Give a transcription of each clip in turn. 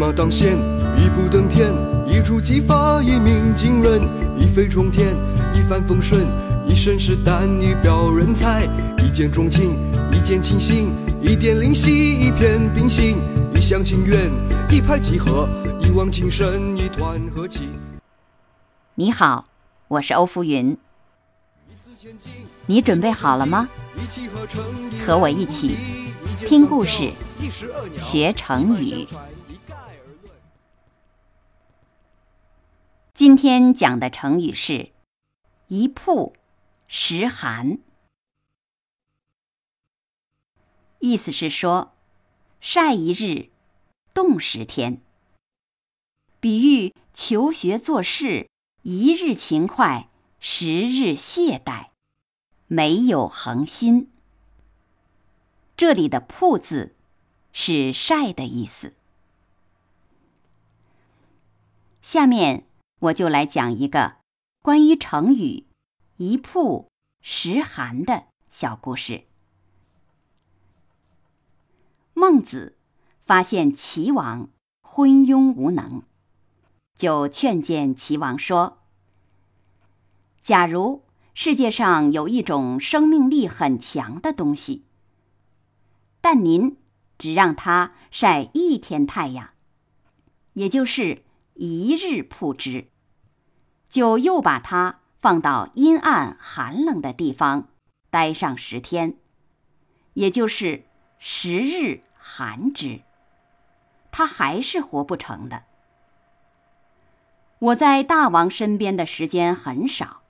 马当先，一步登天，一触即发，一鸣惊人，一飞冲天，一帆风顺，一身是胆，一表人才，一见钟情，一见倾心，一点灵犀，一片冰心，一厢情愿，一拍即合，一往情深，一团和气。你好，我是欧福云，你准备好了吗？和我一起听故事，学成语。今天讲的成语是“一曝十寒”，意思是说晒一日，冻十天，比喻求学做事。一日勤快，十日懈怠，没有恒心。这里的“曝”字是晒的意思。下面我就来讲一个关于成语“一曝十寒”的小故事。孟子发现齐王昏庸无能。就劝谏齐王说：“假如世界上有一种生命力很强的东西，但您只让它晒一天太阳，也就是一日曝之，就又把它放到阴暗寒冷的地方待上十天，也就是十日寒之，它还是活不成的。”我在大王身边的时间很少，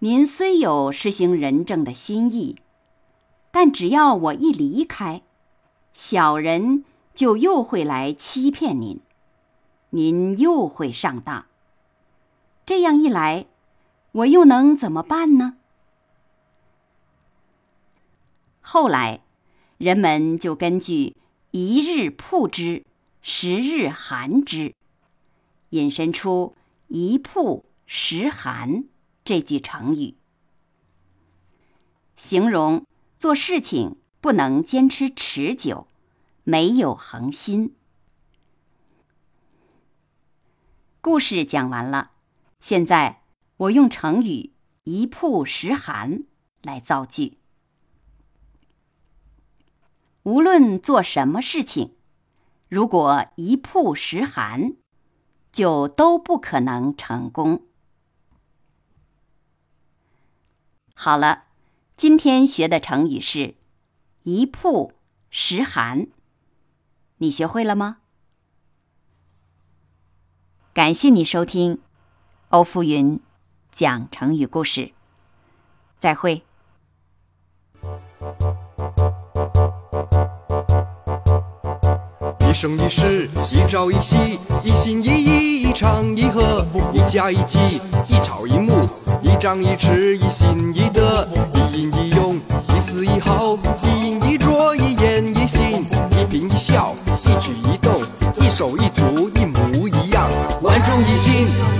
您虽有施行仁政的心意，但只要我一离开，小人就又会来欺骗您，您又会上当。这样一来，我又能怎么办呢？后来，人们就根据“一日曝之，十日寒之”。引申出“一曝十寒”这句成语，形容做事情不能坚持持久，没有恒心。故事讲完了，现在我用成语“一曝十寒”来造句。无论做什么事情，如果一曝十寒，就都不可能成功。好了，今天学的成语是“一曝十寒”，你学会了吗？感谢你收听欧福云讲成语故事，再会。一生一世，一朝一夕，一心一意，一唱一和，一家一计，一草一木，一张一弛，一心一德，一阴一用，一丝一毫，一饮一啄，一言一行，一颦一笑，一举，一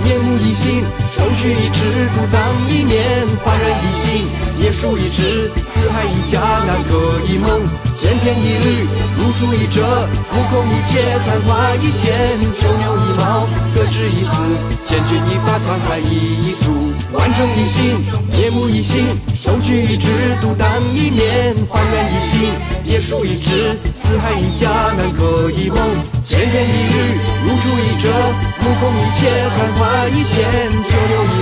面目一新，手取一尺，独当一面，焕然一新，叶舒一枝，四海一家，南柯一梦，千篇一律，如出一辙。目空一切，昙花一现，九牛一毛，各执一词，千钧一发，沧海一粟，万众一心，面目一新，手取一枝，独当一面，焕然一新，叶舒一枝，四海一家，南柯一梦，千篇一，目空一切，昙花一现，九牛